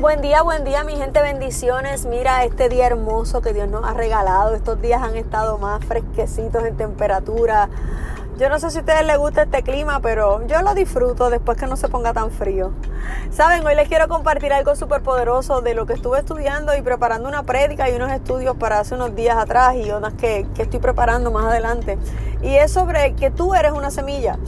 Buen día, buen día mi gente, bendiciones. Mira este día hermoso que Dios nos ha regalado. Estos días han estado más fresquecitos en temperatura. Yo no sé si a ustedes les gusta este clima, pero yo lo disfruto después que no se ponga tan frío. Saben, hoy les quiero compartir algo súper poderoso de lo que estuve estudiando y preparando una prédica y unos estudios para hace unos días atrás y unas que, que estoy preparando más adelante. Y es sobre que tú eres una semilla.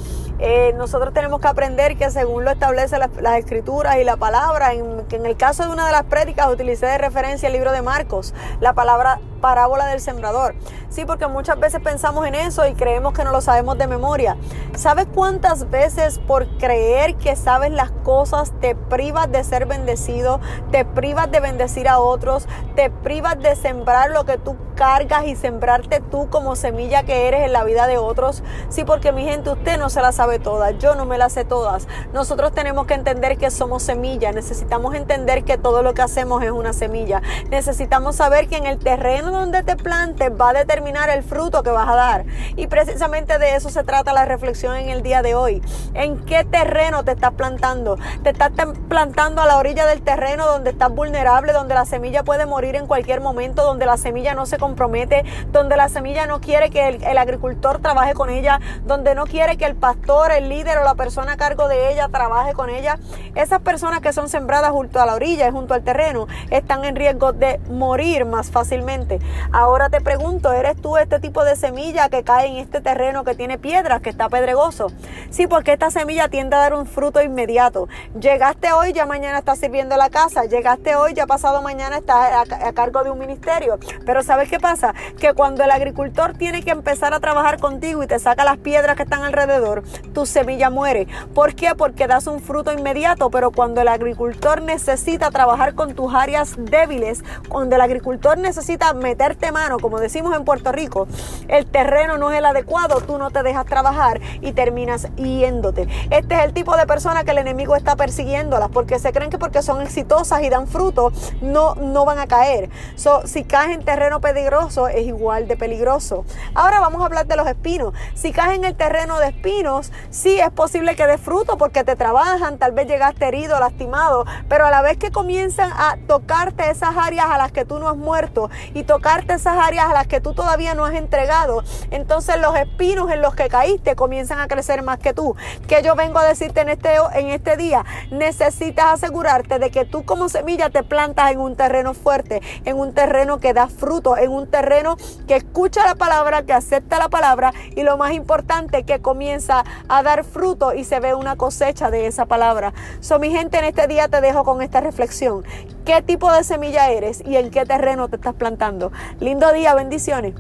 Eh, nosotros tenemos que aprender que según lo establece las, escrituras y la palabra, en, en el caso de una de las prédicas utilicé de referencia el libro de Marcos, la palabra parábola del sembrador. Sí, porque muchas veces pensamos en eso y creemos que no lo sabemos de memoria. ¿Sabes cuántas veces por creer que sabes las cosas te privas de ser bendecido, te privas de bendecir a otros, te privas de sembrar lo que tú cargas y sembrarte tú como semilla que eres en la vida de otros? Sí, porque mi gente, usted no se la sabe todas, yo no me las sé todas. Nosotros tenemos que entender que somos semilla, necesitamos entender que todo lo que hacemos es una semilla. Necesitamos saber que en el terreno donde te plantes va a determinar el fruto que vas a dar. Y precisamente de eso se trata la reflexión en el día de hoy. ¿En qué terreno te estás plantando? ¿Te estás plantando a la orilla del terreno donde estás vulnerable, donde la semilla puede morir en cualquier momento, donde la semilla no se compromete, donde la semilla no quiere que el, agricultor trabaje con ella, donde no quiere que el pastor, el líder o la persona a cargo de ella trabaje con ella? Esas personas que son sembradas junto a la orilla y junto al terreno están en riesgo de morir más fácilmente. Ahora te pregunto, ¿eres tú este tipo de semilla que cae en este terreno que tiene piedras, que está pedregoso? Sí, porque esta semilla tiende a dar un fruto inmediato. Llegaste hoy, ya mañana estás sirviendo la casa. Llegaste hoy, ya pasado mañana estás a, a cargo de un ministerio. Pero ¿sabes qué pasa? Que cuando el agricultor tiene que empezar a trabajar contigo y te saca las piedras que están alrededor, tu semilla muere. ¿Por qué? Porque das un fruto inmediato, pero cuando el agricultor necesita trabajar con tus áreas débiles, cuando el agricultor necesita meterte mano, como decimos en Puerto Rico, el terreno no es el adecuado, tú no te dejas trabajar y terminas yéndote. Este es el tipo de persona que el enemigo está persiguiéndolas porque se creen que porque son exitosas y dan fruto, no, no van a caer. So, si caes en terreno peligroso, es igual de peligroso. Ahora vamos a hablar de los espinos. Si caes en el terreno de espinos, sí es posible que des fruto porque te trabajan, tal vez llegaste herido, lastimado, pero a la vez que comienzan a tocarte esas áreas a las que tú no has muerto y tocarte esas áreas a las que tú todavía no has entregado, entonces los espinos en los que caíste comienzan a crecer más que tú. Que yo vengo a decirte en este, en este día, necesitas asegurarte de que tú como semilla te plantas en un terreno fuerte, en un terreno que da fruto, en un terreno que escucha la palabra, que acepta la palabra y lo más importante, que comienza a dar fruto y se ve una cosecha de esa palabra. So mi gente, en este día te dejo con esta reflexión. ¿Qué tipo de semilla eres y en qué terreno te estás plantando? Lindo día, bendiciones.